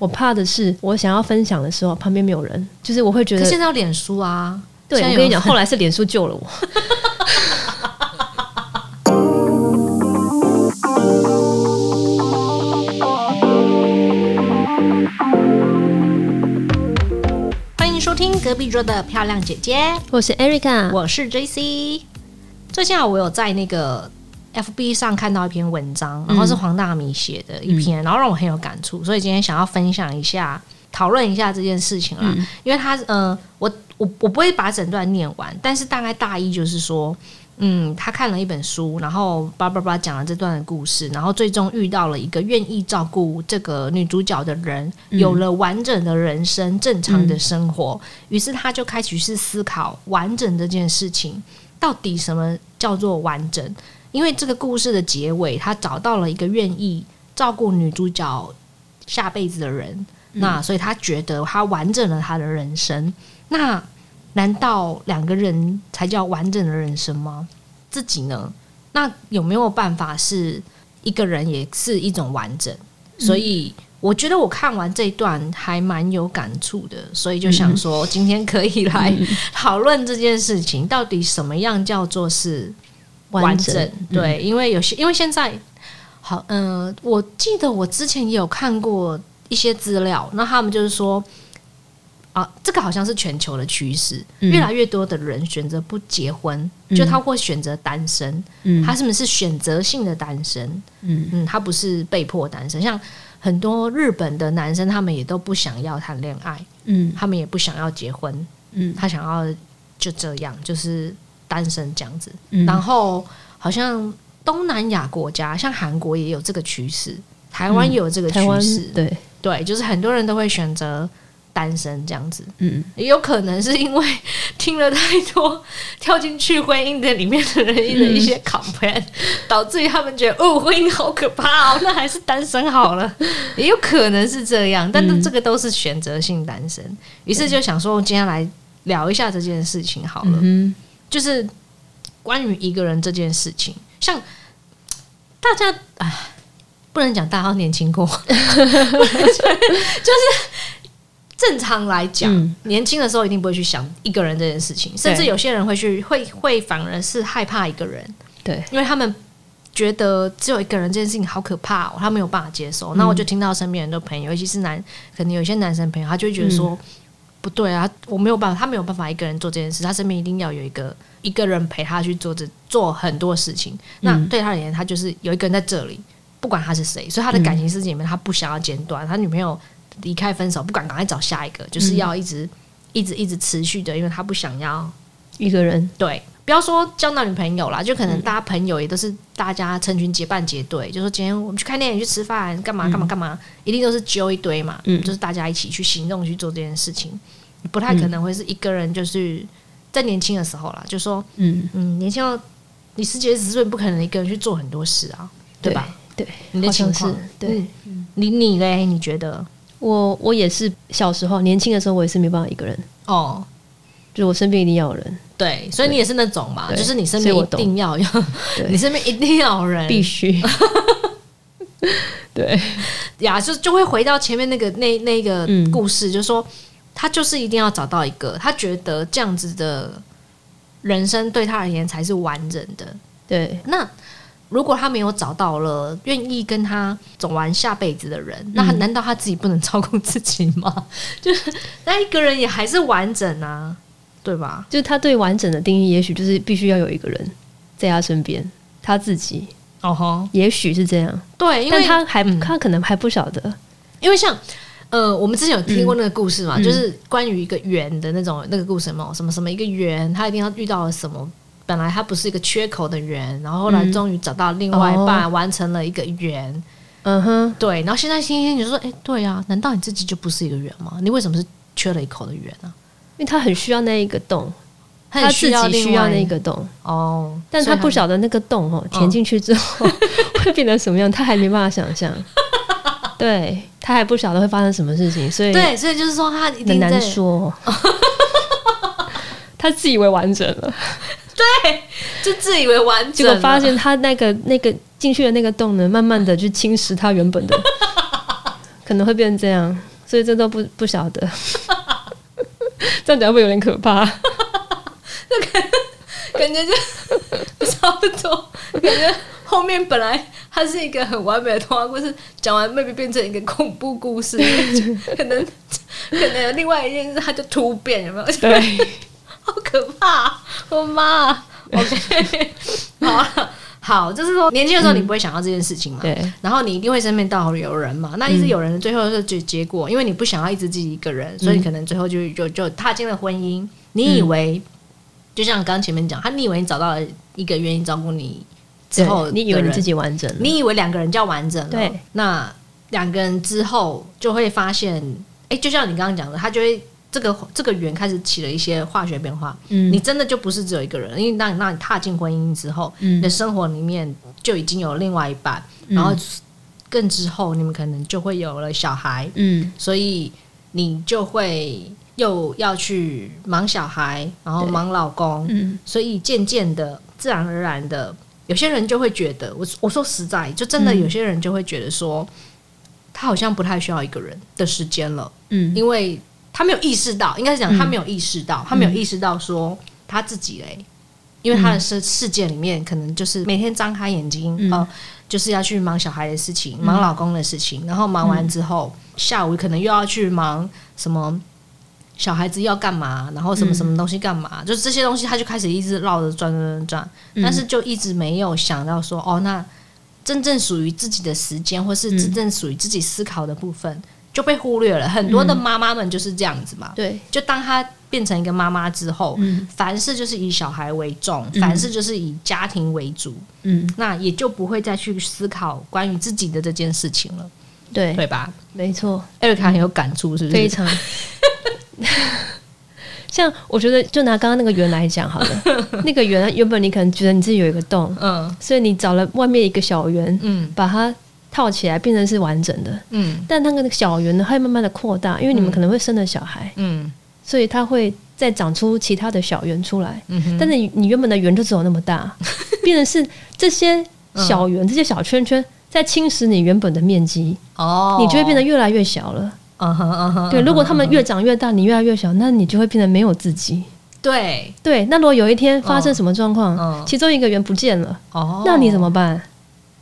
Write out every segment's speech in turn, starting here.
我怕的是，我想要分享的时候，旁边没有人，就是我会觉得。现在有脸书啊，对我跟你讲，后来是脸书救了我。欢迎收听隔壁桌的漂亮姐姐，我是 Erica，我是 JC。最近啊，我有在那个。F B 上看到一篇文章，然后是黄大米写的一篇，然后让我很有感触，所以今天想要分享一下，讨论一下这件事情啦。因为他，呃，我我我不会把整段念完，但是大概大意就是说，嗯，他看了一本书，然后叭叭叭讲了这段的故事，然后最终遇到了一个愿意照顾这个女主角的人，有了完整的人生，正常的生活，于是他就开始去思考完整这件事情，到底什么叫做完整。因为这个故事的结尾，他找到了一个愿意照顾女主角下辈子的人，那所以他觉得他完整了他的人生。那难道两个人才叫完整的人生吗？自己呢？那有没有办法是一个人也是一种完整？所以我觉得我看完这一段还蛮有感触的，所以就想说今天可以来 讨论这件事情，到底什么样叫做是？完整对，因为有些因为现在好，嗯，我记得我之前也有看过一些资料，那他们就是说啊，这个好像是全球的趋势，越来越多的人选择不结婚，就他会选择单身，嗯，他是不是选择性的单身？嗯。嗯，他不是被迫单身，像很多日本的男生，他们也都不想要谈恋爱，嗯，他们也不想要结婚，嗯，他想要就这样，就是。单身这样子，然后好像东南亚国家，像韩国也有这个趋势，台湾也有这个趋势，对。对，就是很多人都会选择单身这样子，嗯，也有可能是因为 听了太多跳进去婚姻的里面的人的一些 complain，导致于他们觉得哦，婚姻好可怕哦，那还是单身好了，也有可能是这样，但是这个都是选择性单身，于是就想说，今天来聊一下这件事情好了。就是关于一个人这件事情，像大家哎，不能讲大家年轻过，就是正常来讲，年轻的时候一定不会去想一个人这件事情，甚至有些人会去会会反而是害怕一个人，对，因为他们觉得只有一个人这件事情好可怕，哦他没有办法接受。那我就听到身边很多朋友，尤其是男，可能有些男生朋友，他就会觉得说。不对啊，我没有办法，他没有办法一个人做这件事，他身边一定要有一个一个人陪他去做这做很多事情。那对他而言，他就是有一个人在这里，不管他是谁，所以他的感情世界里面，他不想要间断。他女朋友离开分手，不管赶快找下一个，就是要一直一直一直持续的，因为他不想要一个人对。不要说交男女朋友啦，就可能大家朋友也都是大家成群结伴结队，就说今天我们去看电影、去吃饭、干嘛干嘛干嘛，一定都是揪一堆嘛，嗯就是大家一起去行动去做这件事情，不太可能会是一个人。就是在年轻的时候啦，就说嗯嗯，年轻到你十几十岁不可能一个人去做很多事啊，对吧？对，你的情况对，你你嘞？你觉得？我我也是小时候年轻的时候，我也是没办法一个人哦，就我身边一定要有人。对，所以你也是那种嘛，就是你身边一定要有，你身边一定要有人，必须。对呀，就就会回到前面那个那那个故事，就说他就是一定要找到一个，他觉得这样子的人生对他而言才是完整的。对，那如果他没有找到了愿意跟他走完下辈子的人，那难道他自己不能照顾自己吗？就是那一个人也还是完整啊。对吧？就是他对完整的定义，也许就是必须要有一个人在他身边，他自己哦吼，也许是这样。对，因为他还他可能还不晓得，因为像呃，我们之前有听过那个故事嘛，就是关于一个圆的那种那个故事嘛，什么什么一个圆，他一定要遇到了什么，本来它不是一个缺口的圆，然后后来终于找到另外一半，完成了一个圆。嗯哼，对。然后现在星星你就说，哎，对啊，难道你自己就不是一个圆吗？你为什么是缺了一口的圆呢？因为他很需要那一个洞，他自己需要那个洞哦，但他不晓得那个洞哦，填进去之后 会变成什么样，他还没办法想象。对他还不晓得会发生什么事情，所以对，所以就是说他很难说，他自以为完整了，对，就自以为完整，结果发现他那个那个进去的那个洞呢，慢慢的去侵蚀他原本的，可能会变成这样。所以这都不不晓得。这样讲会有点可怕。那感感觉就差不多，感觉后面本来它是一个很完美的童话故事，讲完 maybe 变成一个恐怖故事，可能可能有另外一件事，它就突变，有没有？对，好可怕！我妈，OK，好。好，就是说年轻的时候你不会想到这件事情嘛，对。然后你一定会身边到有人嘛，那一直有人的最后是结结果，因为你不想要一直自己一个人，所以可能最后就就就踏进了婚姻。你以为就像刚前面讲，他你以为你找到了一个愿意照顾你之后，你以为你自己完整，你以为两个人叫完整了，对。那两个人之后就会发现，哎，就像你刚刚讲的，他就会。这个这个圆开始起了一些化学变化，嗯，你真的就不是只有一个人，因为当你当你踏进婚姻之后，你的生活里面就已经有另外一半，然后更之后你们可能就会有了小孩，嗯，所以你就会又要去忙小孩，然后忙老公，嗯，所以渐渐的自然而然的，有些人就会觉得，我我说实在，就真的有些人就会觉得说，他好像不太需要一个人的时间了，嗯，因为。他没有意识到，应该是讲他没有意识到，他没有意识到说他自己嘞，因为他的世世界里面可能就是每天张开眼睛哦，就是要去忙小孩的事情，忙老公的事情，然后忙完之后下午可能又要去忙什么小孩子要干嘛，然后什么什么东西干嘛，就是这些东西他就开始一直绕着转转转转，但是就一直没有想到说哦，那真正属于自己的时间，或是真正属于自己思考的部分。就被忽略了，很多的妈妈们就是这样子嘛。对，就当她变成一个妈妈之后，凡事就是以小孩为重，凡事就是以家庭为主。嗯，那也就不会再去思考关于自己的这件事情了。对，对吧？没错，艾瑞卡很有感触，是不是？非常。像我觉得，就拿刚刚那个圆来讲好了，那个圆原本你可能觉得你自己有一个洞，嗯，所以你找了外面一个小圆，嗯，把它。套起来变成是完整的，嗯，但那个小圆呢，它会慢慢的扩大，因为你们可能会生了小孩，嗯，所以它会再长出其他的小圆出来，嗯但是你你原本的圆就只有那么大，变成是这些小圆、这些小圈圈在侵蚀你原本的面积，哦，你就会变得越来越小了，嗯哼嗯哼，对，如果他们越长越大，你越来越小，那你就会变得没有自己，对。对，那如果有一天发生什么状况，其中一个圆不见了，哦，那你怎么办？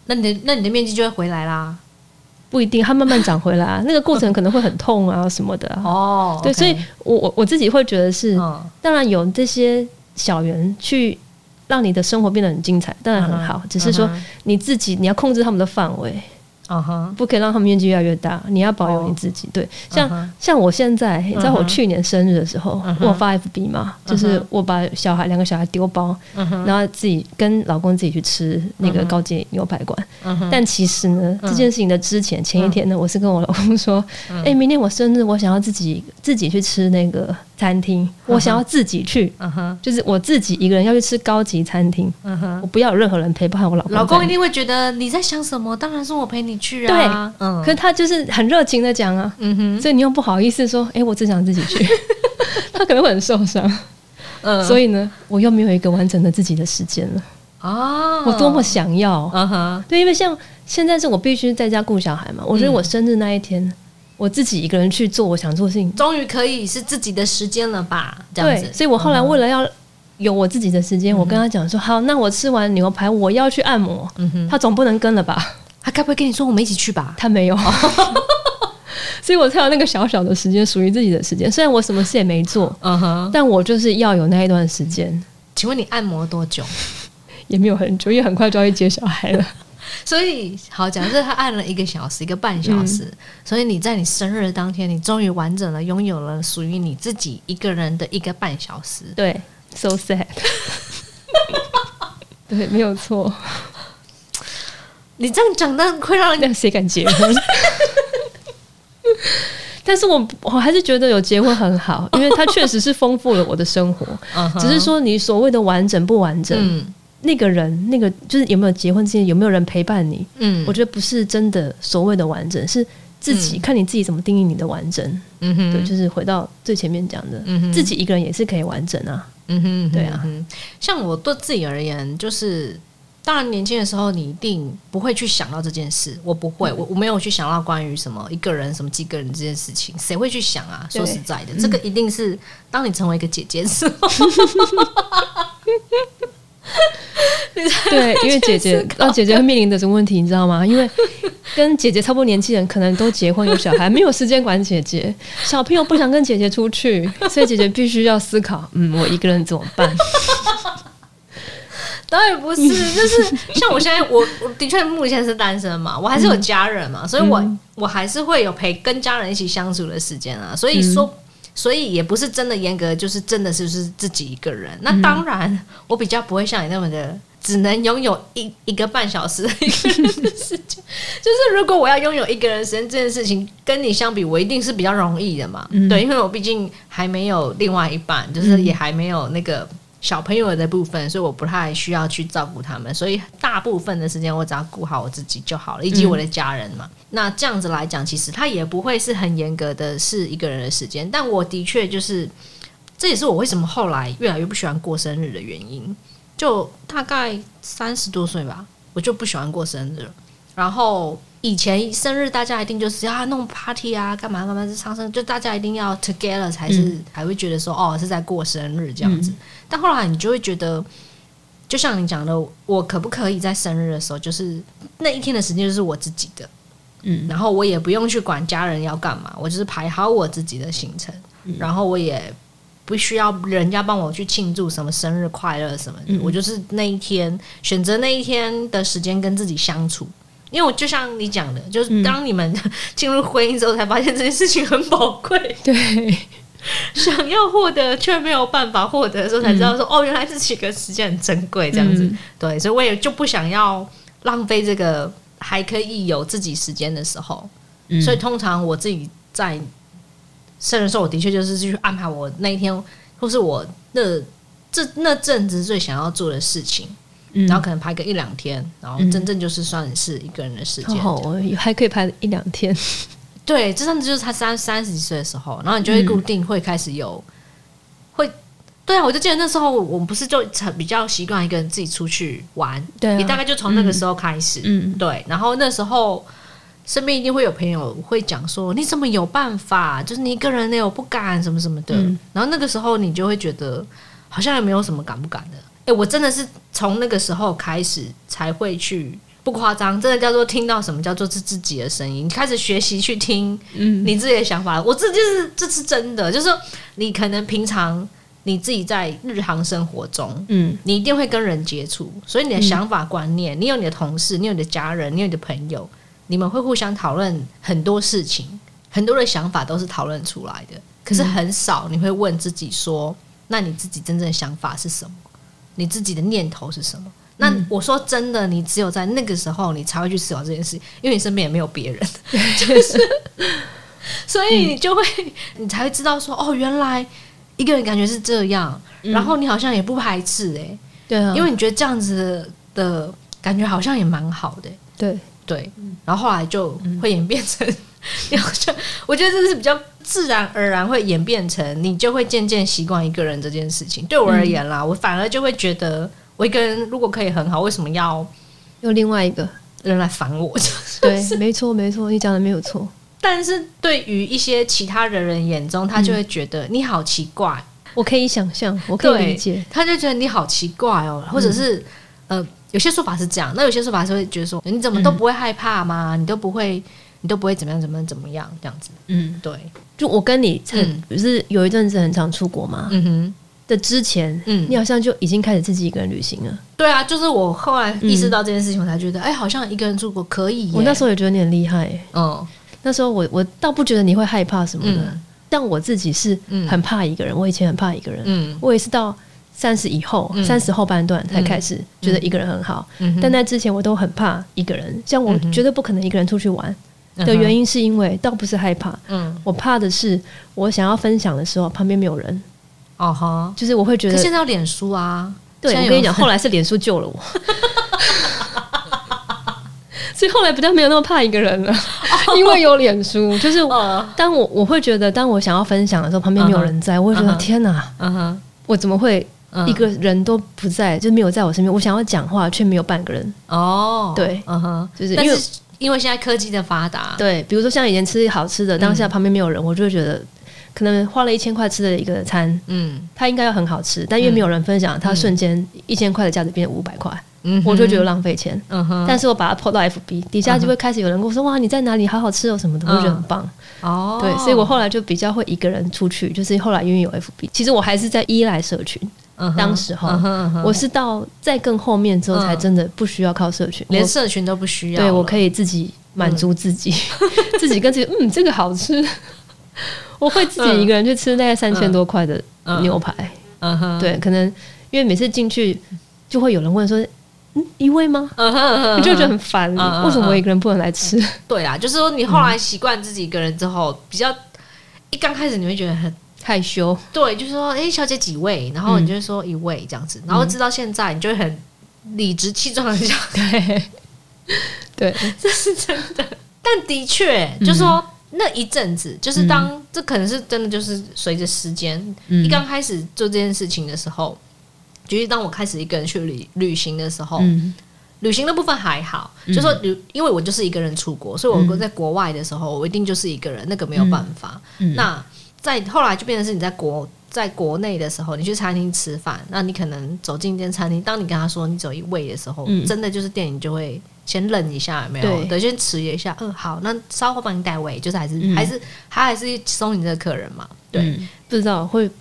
那你的那你的面积就会回来啦，不一定，它慢慢长回来，那个过程可能会很痛啊什么的。哦，对，所以我我我自己会觉得是，当然有这些小圆去让你的生活变得很精彩，当然很好，只是说你自己你要控制他们的范围。啊哈，不可以让他们面积越来越大。你要保有你自己。对，像像我现在，你知道我去年生日的时候，我发 FB 嘛，就是我把小孩两个小孩丢包，然后自己跟老公自己去吃那个高级牛排馆。但其实呢，这件事情的之前前一天呢，我是跟我老公说，哎，明天我生日，我想要自己自己去吃那个。餐厅，我想要自己去，就是我自己一个人要去吃高级餐厅，我不要有任何人陪伴我老公。老公一定会觉得你在想什么？当然是我陪你去啊。对，嗯可是他就是很热情的讲啊，嗯哼所以你又不好意思说，哎，我只想自己去，他可能会很受伤。嗯，所以呢，我又没有一个完整的自己的时间了。哦，我多么想要，对，因为像现在是我必须在家顾小孩嘛，我觉得我生日那一天。我自己一个人去做我想做的事情，终于可以是自己的时间了吧？这样子，所以我后来为了要有我自己的时间，我跟他讲说：“好，那我吃完牛排，我要去按摩。”嗯哼他总不能跟了吧？他该不会跟你说我们一起去吧？他没有，所以我才有那个小小的时间，属于自己的时间。虽然我什么事也没做，嗯哼，但我就是要有那一段时间。请问你按摩多久？也没有很久，因为很快就要去接小孩了。所以，好，假设他按了一个小时、一个半小时，所以你在你生日当天，你终于完整的拥有了属于你自己一个人的一个半小时。对，so sad。对，没有错。你这样讲，那会让人家谁敢结婚？但是我我还是觉得有结婚很好，因为它确实是丰富了我的生活。只是说，你所谓的完整不完整？那个人，那个就是有没有结婚之前有没有人陪伴你？嗯，我觉得不是真的所谓的完整，是自己看你自己怎么定义你的完整。嗯哼，对，就是回到最前面讲的，嗯自己一个人也是可以完整啊。嗯哼，对啊。像我对自己而言，就是当然，年轻的时候你一定不会去想到这件事，我不会，我我没有去想到关于什么一个人、什么几个人这件事情，谁会去想啊？说实在的，这个一定是当你成为一个姐姐时候，对，因为姐姐让姐姐会面临的什么问题，你知道吗？因为跟姐姐差不多年纪人可能都结婚有小孩，没有时间管姐姐，小朋友不想跟姐姐出去，所以姐姐必须要思考，嗯，我一个人怎么办？当然不是，就是像我现在，我我的确目前是单身嘛，我还是有家人嘛，所以我我还是会有陪跟家人一起相处的时间啊。所以说，所以也不是真的严格，就是真的是不是自己一个人。那当然，我比较不会像你那么的，只能拥有一一个半小时的一个人的时间。就是如果我要拥有一个人时间这件事情，跟你相比，我一定是比较容易的嘛。对，因为我毕竟还没有另外一半，就是也还没有那个。小朋友的部分，所以我不太需要去照顾他们，所以大部分的时间我只要顾好我自己就好了，以及我的家人嘛。那这样子来讲，其实他也不会是很严格的，是一个人的时间。但我的确就是，这也是我为什么后来越来越不喜欢过生日的原因。就大概三十多岁吧，我就不喜欢过生日。然后以前生日大家一定就是要弄 party 啊，干嘛干嘛，是唱生，就大家一定要 together 才是，还会觉得说哦是在过生日这样子。但后来你就会觉得，就像你讲的，我可不可以在生日的时候，就是那一天的时间就是我自己的，嗯，然后我也不用去管家人要干嘛，我就是排好我自己的行程，然后我也不需要人家帮我去庆祝什么生日快乐什么，我就是那一天选择那一天的时间跟自己相处，因为我就像你讲的，就是当你们进入婚姻之后，才发现这件事情很宝贵，对。想要获得却没有办法获得的时候，才知道说哦，原来这几个时间很珍贵，这样子。对，所以我也就不想要浪费这个还可以有自己时间的时候。所以通常我自己在生日时候，我的确就是去安排我那一天，或是我那这那阵子最想要做的事情，然后可能拍个一两天，然后真正就是算是一个人的时间。哦，还可以拍一两天。对，这甚至就是他三三十几岁的时候，然后你就会固定会开始有会，对啊，我就记得那时候我们不是就比较习惯一个人自己出去玩，对，也大概就从那个时候开始，嗯，对，然后那时候身边一定会有朋友会讲说，你怎么有办法？就是你一个人呢，我不敢什么什么的，然后那个时候你就会觉得好像也没有什么敢不敢的，哎，我真的是从那个时候开始才会去。不夸张，真的叫做听到什么叫做是自己的声音，开始学习去听，嗯，你自己的想法。我这就是这是真的，就是你可能平常你自己在日常生活中，嗯，你一定会跟人接触，所以你的想法观念，你有你的同事，你有你的家人，你有你的朋友，你们会互相讨论很多事情，很多的想法都是讨论出来的。可是很少你会问自己说，那你自己真正的想法是什么？你自己的念头是什么？那我说真的，你只有在那个时候，你才会去思考这件事，因为你身边也没有别人，就是，所以你就会，你才会知道说，哦，原来一个人感觉是这样，然后你好像也不排斥，哎，对啊，因为你觉得这样子的感觉好像也蛮好的，对。对，然后后来就会演变成，好像我觉得这是比较自然而然会演变成，你就会渐渐习惯一个人这件事情。对我而言啦，我反而就会觉得。我一个人如果可以很好，为什么要有另外一个人来烦我？对，没错，没错，你讲的没有错。但是对于一些其他的人眼中，他就会觉得你好奇怪。我可以想象，我可以理解，他就觉得你好奇怪哦，或者是呃，有些说法是这样，那有些说法是会觉得说，你怎么都不会害怕吗？你都不会，你都不会怎么样，怎么怎么样这样子？嗯，对。就我跟你，很，不是有一阵子很常出国嘛？嗯哼。的之前，嗯，你好像就已经开始自己一个人旅行了。对啊，就是我后来意识到这件事情，我才觉得，哎，好像一个人出国可以。我那时候也觉得你很厉害，嗯，那时候我我倒不觉得你会害怕什么的，但我自己是很怕一个人。我以前很怕一个人，嗯，我也是到三十以后，三十后半段才开始觉得一个人很好。嗯但在之前我都很怕一个人，像我绝对不可能一个人出去玩的原因，是因为倒不是害怕，嗯，我怕的是我想要分享的时候旁边没有人。哦哈，就是我会觉得现在要脸书啊，对我跟你讲，后来是脸书救了我，所以后来比较没有那么怕一个人了，因为有脸书。就是当我我会觉得，当我想要分享的时候，旁边没有人在，我会觉得天哪，嗯哼，我怎么会一个人都不在，就没有在我身边。我想要讲话，却没有半个人。哦，对，嗯哼，就是因为因为现在科技的发达，对，比如说像以前吃好吃的，当下旁边没有人，我就会觉得可能花了一千块吃的一个餐，嗯，它应该要很好吃，但因为没有人分享，它瞬间一千块的价值变成五百块，嗯，我就觉得浪费钱。嗯哼，但是我把它 po 到 FB 底下，就会开始有人跟我说：“哇，你在哪里？好好吃哦，什么的。”我觉得很棒。哦，对，所以我后来就比较会一个人出去，就是后来因为有 FB，其实我还是在依赖社群。当时候，我是到再更后面之后，才真的不需要靠社群，连社群都不需要。对我可以自己满足自己，自己跟自己，嗯，这个好吃，我会自己一个人去吃大概三千多块的牛排。嗯哼，对，可能因为每次进去就会有人问说，嗯，一位吗？嗯哼，你就觉得很烦，为什么我一个人不能来吃？对啊，就是说你后来习惯自己一个人之后，比较一刚开始你会觉得很。害羞，对，就是说，哎，小姐几位？然后你就说一位这样子，然后直到现在，你就会很理直气壮的讲，对，对，这是真的。但的确，就说那一阵子，就是当这可能是真的，就是随着时间，一刚开始做这件事情的时候，就是当我开始一个人去旅旅行的时候，旅行的部分还好，就说旅，因为我就是一个人出国，所以我在国外的时候，我一定就是一个人，那个没有办法。那在后来就变成是你在国在国内的时候，你去餐厅吃饭，那你可能走进一间餐厅，当你跟他说你走一位的时候，真的就是店影就会先愣一下，有没有？对，先迟疑一下。嗯，好，那稍后帮你带位，就是还是还是他还是收你这个客人嘛？对，不知道会不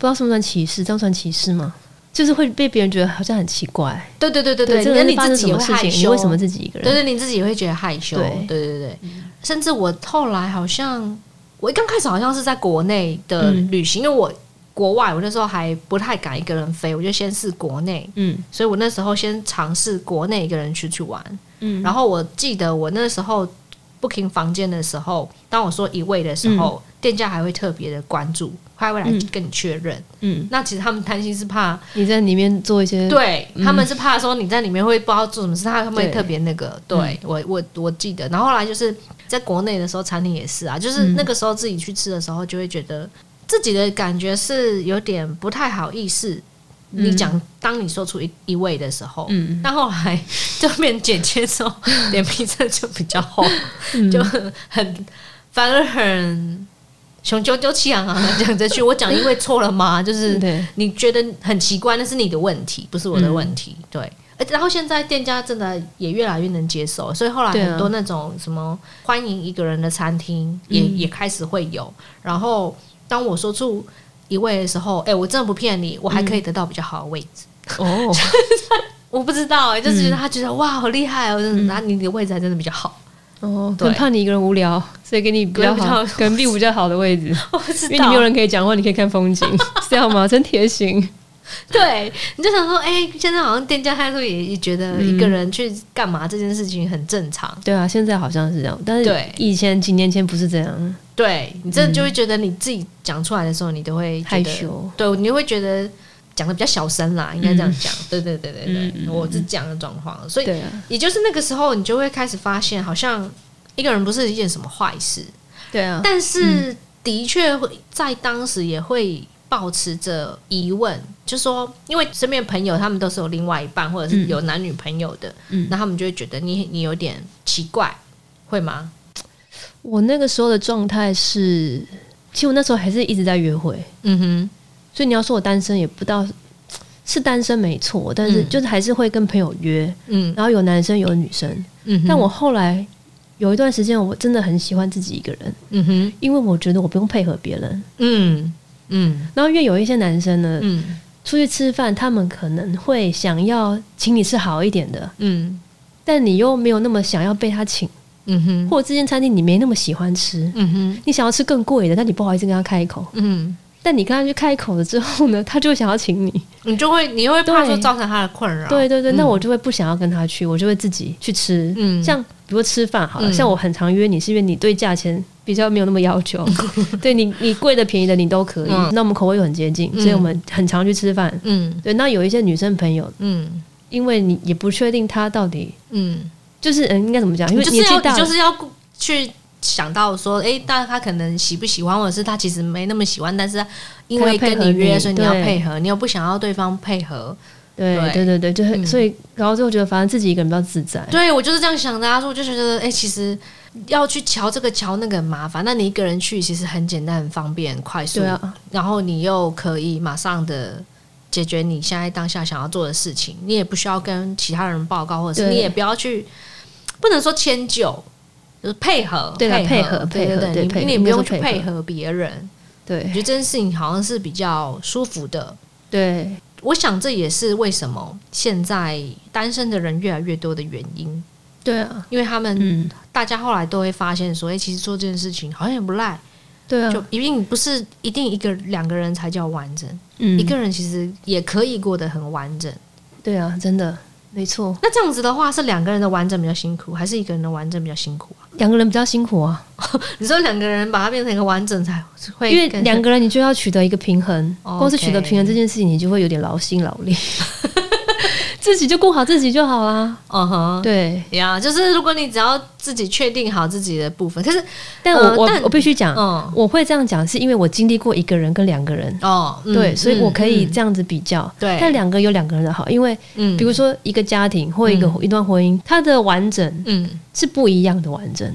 知道算不算歧视？这样算歧视吗？就是会被别人觉得好像很奇怪。对对对对对，那你自己会害羞？你为什么自己一个人？对对，你自己会觉得害羞。对对对对，甚至我后来好像。我一刚开始好像是在国内的旅行，因为我国外我那时候还不太敢一个人飞，我就先试国内，嗯，所以我那时候先尝试国内一个人出去玩，嗯，然后我记得我那时候 booking 房间的时候，当我说一位的时候，店家还会特别的关注，他会来跟你确认，嗯，那其实他们担心是怕你在里面做一些，对他们是怕说你在里面会不知道做什么事，他们会特别那个，对我我我记得，然后后来就是。在国内的时候，餐厅也是啊，就是那个时候自己去吃的时候，就会觉得自己的感觉是有点不太好意思。你讲，当你说出一一位的时候，嗯，但后来就变剪切之后，脸皮真的就比较厚，就很很反而很雄赳赳气昂昂的讲这句。我讲一位错了吗？就是你觉得很奇怪，那是你的问题，不是我的问题。对。然后现在店家真的也越来越能接受，所以后来很多那种什么欢迎一个人的餐厅也也开始会有。然后当我说出一位的时候，哎，我真的不骗你，我还可以得到比较好的位置。哦，我不知道哎，就是觉得他觉得哇，好厉害哦，拿你的位置还真的比较好。哦，很怕你一个人无聊，所以给你比较好、可能比较好的位置。因为你没有人可以讲话，你可以看风景，是这样吗？真贴心。对，你就想说，哎，现在好像店家态度也也觉得一个人去干嘛这件事情很正常。对啊，现在好像是这样，但是以前几年前不是这样。对你真的就会觉得你自己讲出来的时候，你都会害羞。对，你会觉得讲的比较小声啦，应该这样讲。对对对对对，我是这样的状况，所以也就是那个时候，你就会开始发现，好像一个人不是一件什么坏事。对啊，但是的确会在当时也会。保持着疑问，就说，因为身边朋友他们都是有另外一半，或者是有男女朋友的，嗯，那他们就会觉得你你有点奇怪，会吗？我那个时候的状态是，其实我那时候还是一直在约会，嗯哼，所以你要说我单身，也不到是单身没错，但是就是还是会跟朋友约，嗯，然后有男生有女生，嗯，但我后来有一段时间，我真的很喜欢自己一个人，嗯哼，因为我觉得我不用配合别人，嗯。嗯，然后因为有一些男生呢，嗯，出去吃饭，他们可能会想要请你吃好一点的，嗯，但你又没有那么想要被他请，嗯哼，或者这间餐厅你没那么喜欢吃，嗯哼，你想要吃更贵的，但你不好意思跟他开口，嗯，但你跟他去开口了之后呢，他就会想要请你，你就会你会怕说造成他的困扰，对对对，那我就会不想要跟他去，我就会自己去吃，嗯，像比如吃饭好了，像我很常约你是因为你对价钱。比较没有那么要求，对你，你贵的便宜的你都可以。那我们口味又很接近，所以我们很常去吃饭。嗯，对。那有一些女生朋友，嗯，因为你也不确定她到底，嗯，就是嗯，应该怎么讲？因为就是要就是要去想到说，哎，但他可能喜不喜欢，或者是他其实没那么喜欢，但是因为跟你约，所以你要配合，你又不想要对方配合。对对。对对，就所以然后最后觉得，反正自己一个人比较自在。对我就是这样想的，说我就觉得，哎，其实要去瞧这个瞧那个很麻烦，那你一个人去其实很简单、很方便、快速，然后你又可以马上的解决你现在当下想要做的事情，你也不需要跟其他人报告，或者是你也不要去，不能说迁就，就是配合，对配合，配合，对，你你不用去配合别人。对，我觉得这件事情好像是比较舒服的。对。我想这也是为什么现在单身的人越来越多的原因。对啊，因为他们大家后来都会发现，说，哎，其实做这件事情好像也不赖。对啊，就一定不是一定一个两个人才叫完整，嗯一个人其实也可以过得很完整。对啊，真的。没错，那这样子的话，是两个人的完整比较辛苦，还是一个人的完整比较辛苦啊？两个人比较辛苦啊。你说两个人把它变成一个完整才会，因为两个人你就要取得一个平衡，光是取得平衡这件事情，你就会有点劳心劳力。自己就顾好自己就好啦。嗯哼，对呀，就是如果你只要自己确定好自己的部分，可是，但我我我必须讲，我会这样讲，是因为我经历过一个人跟两个人哦，对，所以我可以这样子比较。对，但两个有两个人的好，因为嗯，比如说一个家庭或一个一段婚姻，它的完整嗯是不一样的完整。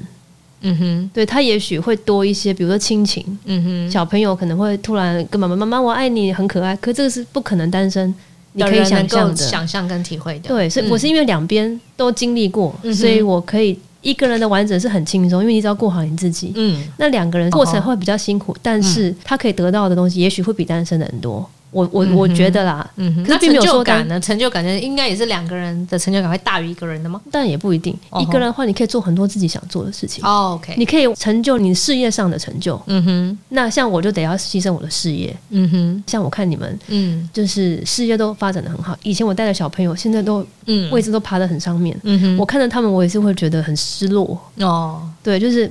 嗯哼，对他也许会多一些，比如说亲情。嗯哼，小朋友可能会突然跟妈妈妈妈我爱你，很可爱。可这个是不可能单身。你可以想象的，想象跟体会的，对，所以我是因为两边都经历过，所以我可以一个人的完整是很轻松，因为你只要过好你自己。嗯，那两个人过程会比较辛苦，但是他可以得到的东西，也许会比单身的很多。我我我觉得啦，嗯，哼，那并没有说感呢，成就感觉应该也是两个人的成就感会大于一个人的吗？但也不一定，一个人的话，你可以做很多自己想做的事情。哦 OK，你可以成就你事业上的成就。嗯哼，那像我就得要牺牲我的事业。嗯哼，像我看你们，嗯，就是事业都发展的很好。以前我带的小朋友，现在都嗯位置都爬得很上面。嗯哼，我看着他们，我也是会觉得很失落。哦，对，就是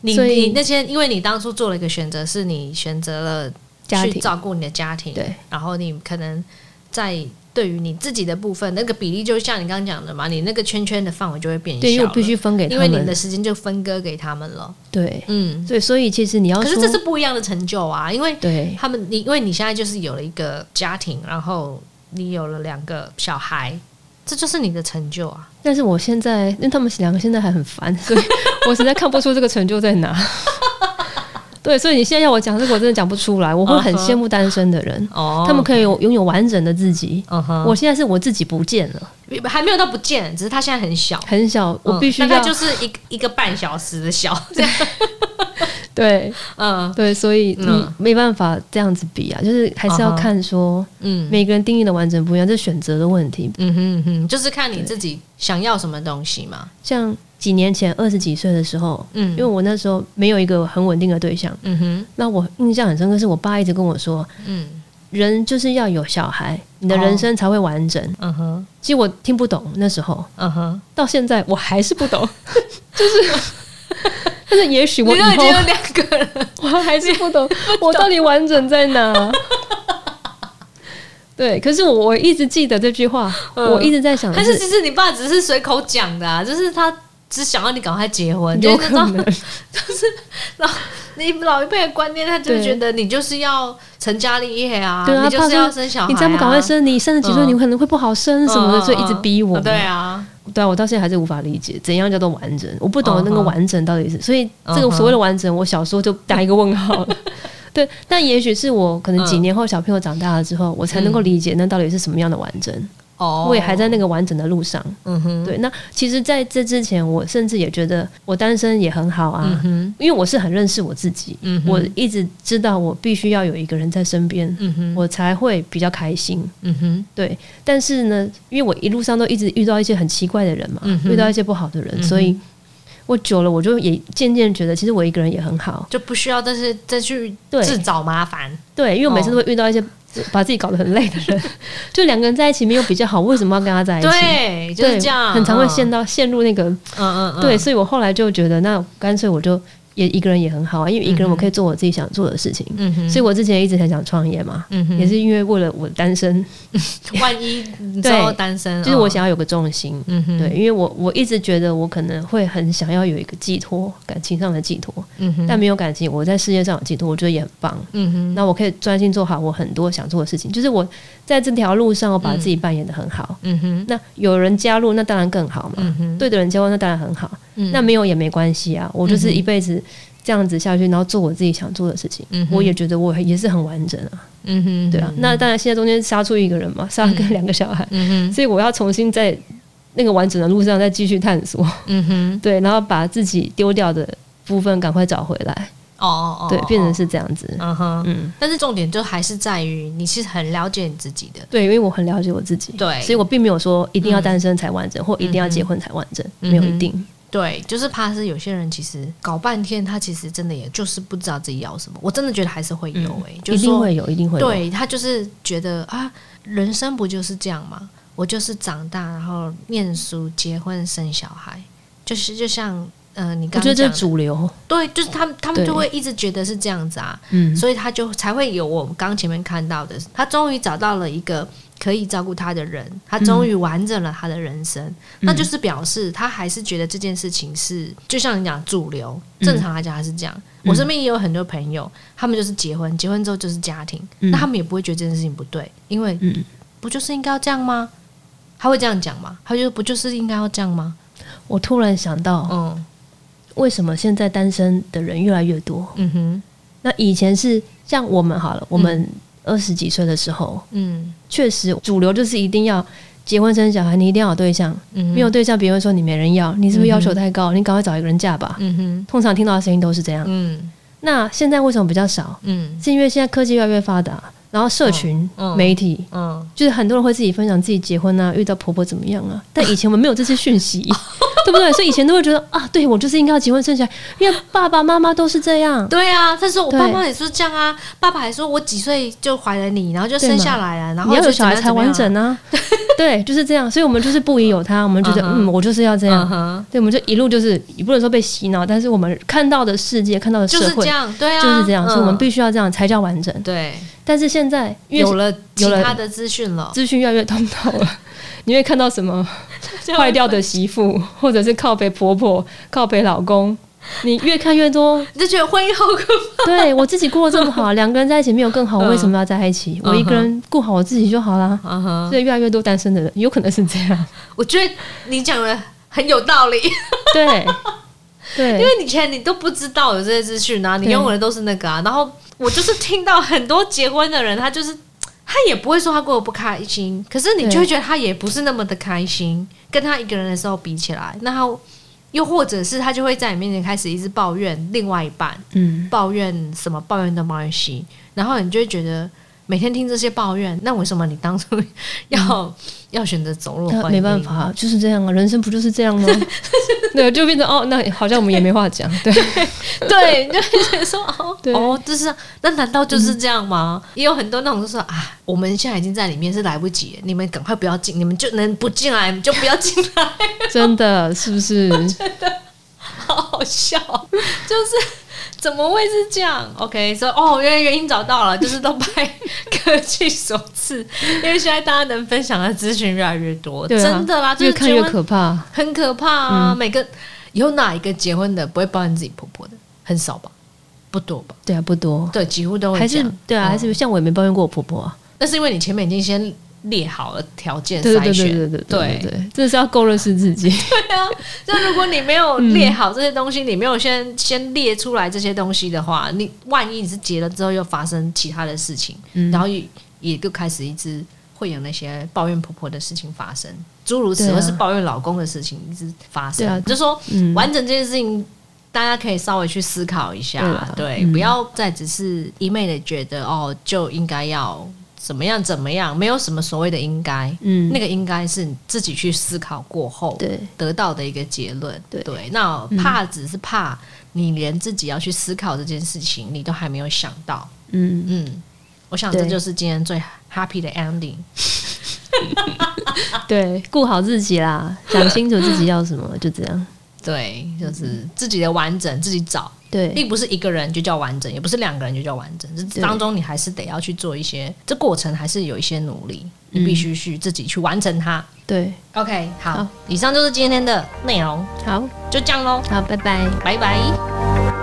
你你那些，因为你当初做了一个选择，是你选择了。去照顾你的家庭，对，然后你可能在对于你自己的部分，那个比例就像你刚刚讲的嘛，你那个圈圈的范围就会变小，因为必须分给他们，因为你的时间就分割给他们了。对，嗯，对，所以其实你要，可是这是不一样的成就啊，因为对。他们，你因为你现在就是有了一个家庭，然后你有了两个小孩，这就是你的成就啊。但是我现在，因为他们两个现在还很烦，所以我实在看不出这个成就在哪。对，所以你现在要我讲这个，我真的讲不出来。我会很羡慕单身的人，他们可以有拥有完整的自己。我现在是我自己不见了，还没有到不见，只是他现在很小，很小。我必须大概就是一一个半小时的小这样。对，嗯，对，所以你没办法这样子比啊，就是还是要看说，嗯，每个人定义的完整不一样，这是选择的问题。嗯哼哼，就是看你自己想要什么东西嘛，像。几年前二十几岁的时候，嗯，因为我那时候没有一个很稳定的对象，嗯哼，那我印象很深刻，是我爸一直跟我说，嗯，人就是要有小孩，你的人生才会完整，嗯哼。其实我听不懂那时候，嗯哼，到现在我还是不懂，就是，但是也许我以后有两个人，我还是不懂，我到底完整在哪？对，可是我我一直记得这句话，我一直在想，但是其实你爸只是随口讲的，啊，就是他。只想要你赶快结婚，有可能。就是老你老一辈的观念，他就觉得你就是要成家立业啊，对啊，你就是要生小孩，你再不赶快生，你三十几岁你可能会不好生什么的，所以一直逼我。对啊，对啊，我到现在还是无法理解怎样叫做完整，我不懂那个完整到底是，所以这个所谓的完整，我小时候就打一个问号了。对，但也许是我可能几年后小朋友长大了之后，我才能够理解那到底是什么样的完整。哦，我也还在那个完整的路上。嗯哼，对。那其实，在这之前，我甚至也觉得我单身也很好啊。嗯哼，因为我是很认识我自己。嗯哼，我一直知道我必须要有一个人在身边，嗯哼，我才会比较开心。嗯哼，对。但是呢，因为我一路上都一直遇到一些很奇怪的人嘛，遇到一些不好的人，所以我久了，我就也渐渐觉得，其实我一个人也很好，就不需要再是再去自找麻烦。对，因为我每次都会遇到一些。把自己搞得很累的人，就两个人在一起没有比较好，为什么要跟他在一起？对，就是这样，很常会陷到陷入那个，嗯嗯嗯，对，所以我后来就觉得，那干脆我就也一个人也很好啊，因为一个人我可以做我自己想做的事情。嗯哼，所以我之前一直很想创业嘛。嗯哼，也是因为为了我单身，万一对单身，就是我想要有个重心。嗯哼，对，因为我我一直觉得我可能会很想要有一个寄托，感情上的寄托。嗯哼，但没有感情，我在事业上有寄托，我觉得也很棒。嗯哼，那我可以专心做好我很多想做的事情。就是我在这条路上，我把自己扮演的很好。嗯哼，那有人加入，那当然更好嘛。嗯哼，对的人加入，那当然很好。嗯，那没有也没关系啊，我就是一辈子。这样子下去，然后做我自己想做的事情，我也觉得我也是很完整啊。嗯哼，对啊。那当然，现在中间杀出一个人嘛，杀个两个小孩，嗯所以我要重新在那个完整的路上再继续探索。嗯哼，对，然后把自己丢掉的部分赶快找回来。哦哦，对，变成是这样子。嗯哼，嗯。但是重点就还是在于你其实很了解你自己的。对，因为我很了解我自己。对，所以我并没有说一定要单身才完整，或一定要结婚才完整，没有一定。对，就是怕是有些人其实搞半天，他其实真的也就是不知道自己要什么。我真的觉得还是会有诶，一定会有，一定会。有。对他就是觉得啊，人生不就是这样吗？我就是长大，然后念书、结婚、生小孩，就是就像呃，你刚觉得这主流？对，就是他们，他们就会一直觉得是这样子啊。嗯，所以他就才会有我们刚前面看到的，他终于找到了一个。可以照顾他的人，他终于完整了他的人生，那就是表示他还是觉得这件事情是，就像你讲主流，正常来讲还是这样。我身边也有很多朋友，他们就是结婚，结婚之后就是家庭，那他们也不会觉得这件事情不对，因为不就是应该要这样吗？他会这样讲吗？他就不就是应该要这样吗？我突然想到，嗯，为什么现在单身的人越来越多？嗯哼，那以前是像我们好了，我们。二十几岁的时候，嗯，确实主流就是一定要结婚生小孩，你一定要有对象，嗯，没有对象，别人说你没人要，你是不是要求太高？你赶快找一个人嫁吧，嗯哼，通常听到的声音都是这样，嗯，那现在为什么比较少？嗯，是因为现在科技越来越发达。然后社群媒体，嗯，就是很多人会自己分享自己结婚啊，遇到婆婆怎么样啊？但以前我们没有这些讯息，对不对？所以以前都会觉得啊，对我就是应该要结婚生小孩，因为爸爸妈妈都是这样。对啊，但是我爸妈也是这样啊，爸爸还说我几岁就怀了你，然后就生下来了，然后你要有小孩才完整啊。对，就是这样。所以我们就是不疑有他，我们觉得嗯，我就是要这样。对，我们就一路就是也不能说被洗脑，但是我们看到的世界，看到的社会，对啊，就是这样，所以我们必须要这样才叫完整。对。但是现在有了其他的资讯了，资讯越来越通透了，你会看到什么 坏掉的媳妇，或者是靠北婆婆、靠北老公，你越看越多，你就觉得婚姻好可怕。对我自己过得这么好，两个人在一起没有更好，我为什么要在一起？我一个人过好我自己就好了。所以越来越多单身的人，有可能是这样。我觉得你讲的很有道理。对对，因为以前你都不知道有这些资讯啊，你拥有的都是那个啊，然后。我就是听到很多结婚的人，他就是他也不会说他过得不开心，可是你就会觉得他也不是那么的开心，跟他一个人的时候比起来，那他又或者是他就会在你面前开始一直抱怨另外一半，嗯，抱怨什么抱怨的关系，然后你就会觉得。每天听这些抱怨，那为什么你当初要要选择走入？没办法，就是这样啊，人生不就是这样吗？对，就变成哦，那好像我们也没话讲。对对，就说哦哦，就是那难道就是这样吗？也有很多那种就说啊，我们现在已经在里面是来不及，你们赶快不要进，你们就能不进来就不要进来。真的是不是？真的好好笑，就是。怎么会是这样？OK，说哦，原来原因找到了，就是都拜科技所赐，因为现在大家能分享的资讯越来越多，真的啦，越看越可怕，很可怕啊！每个有哪一个结婚的不会抱怨自己婆婆的，很少吧？不多吧？对啊，不多，对，几乎都会还是对啊，还是像我也没抱怨过我婆婆啊，那是因为你前面已经先。列好了条件筛选，对对对对对，这是要够认识自己。对啊，就如果你没有列好这些东西，你没有先先列出来这些东西的话，你万一你是结了之后又发生其他的事情，然后也也就开始一直会有那些抱怨婆婆的事情发生，诸如此，类是抱怨老公的事情一直发生。就说完整这件事情，大家可以稍微去思考一下，对，不要再只是一昧的觉得哦，就应该要。怎么样？怎么样？没有什么所谓的应该，嗯，那个应该是你自己去思考过后，对，得到的一个结论，对。那怕只是怕你连自己要去思考这件事情，你都还没有想到，嗯嗯。我想这就是今天最 happy 的 ending。对，顾好自己啦，想清楚自己要什么，就这样。对，就是自己的完整自己找，对，并不是一个人就叫完整，也不是两个人就叫完整，这当中你还是得要去做一些，这过程还是有一些努力，你必须去自己去完成它。对，OK，好，以上就是今天的内容，好，就这样喽，好，拜拜，拜拜。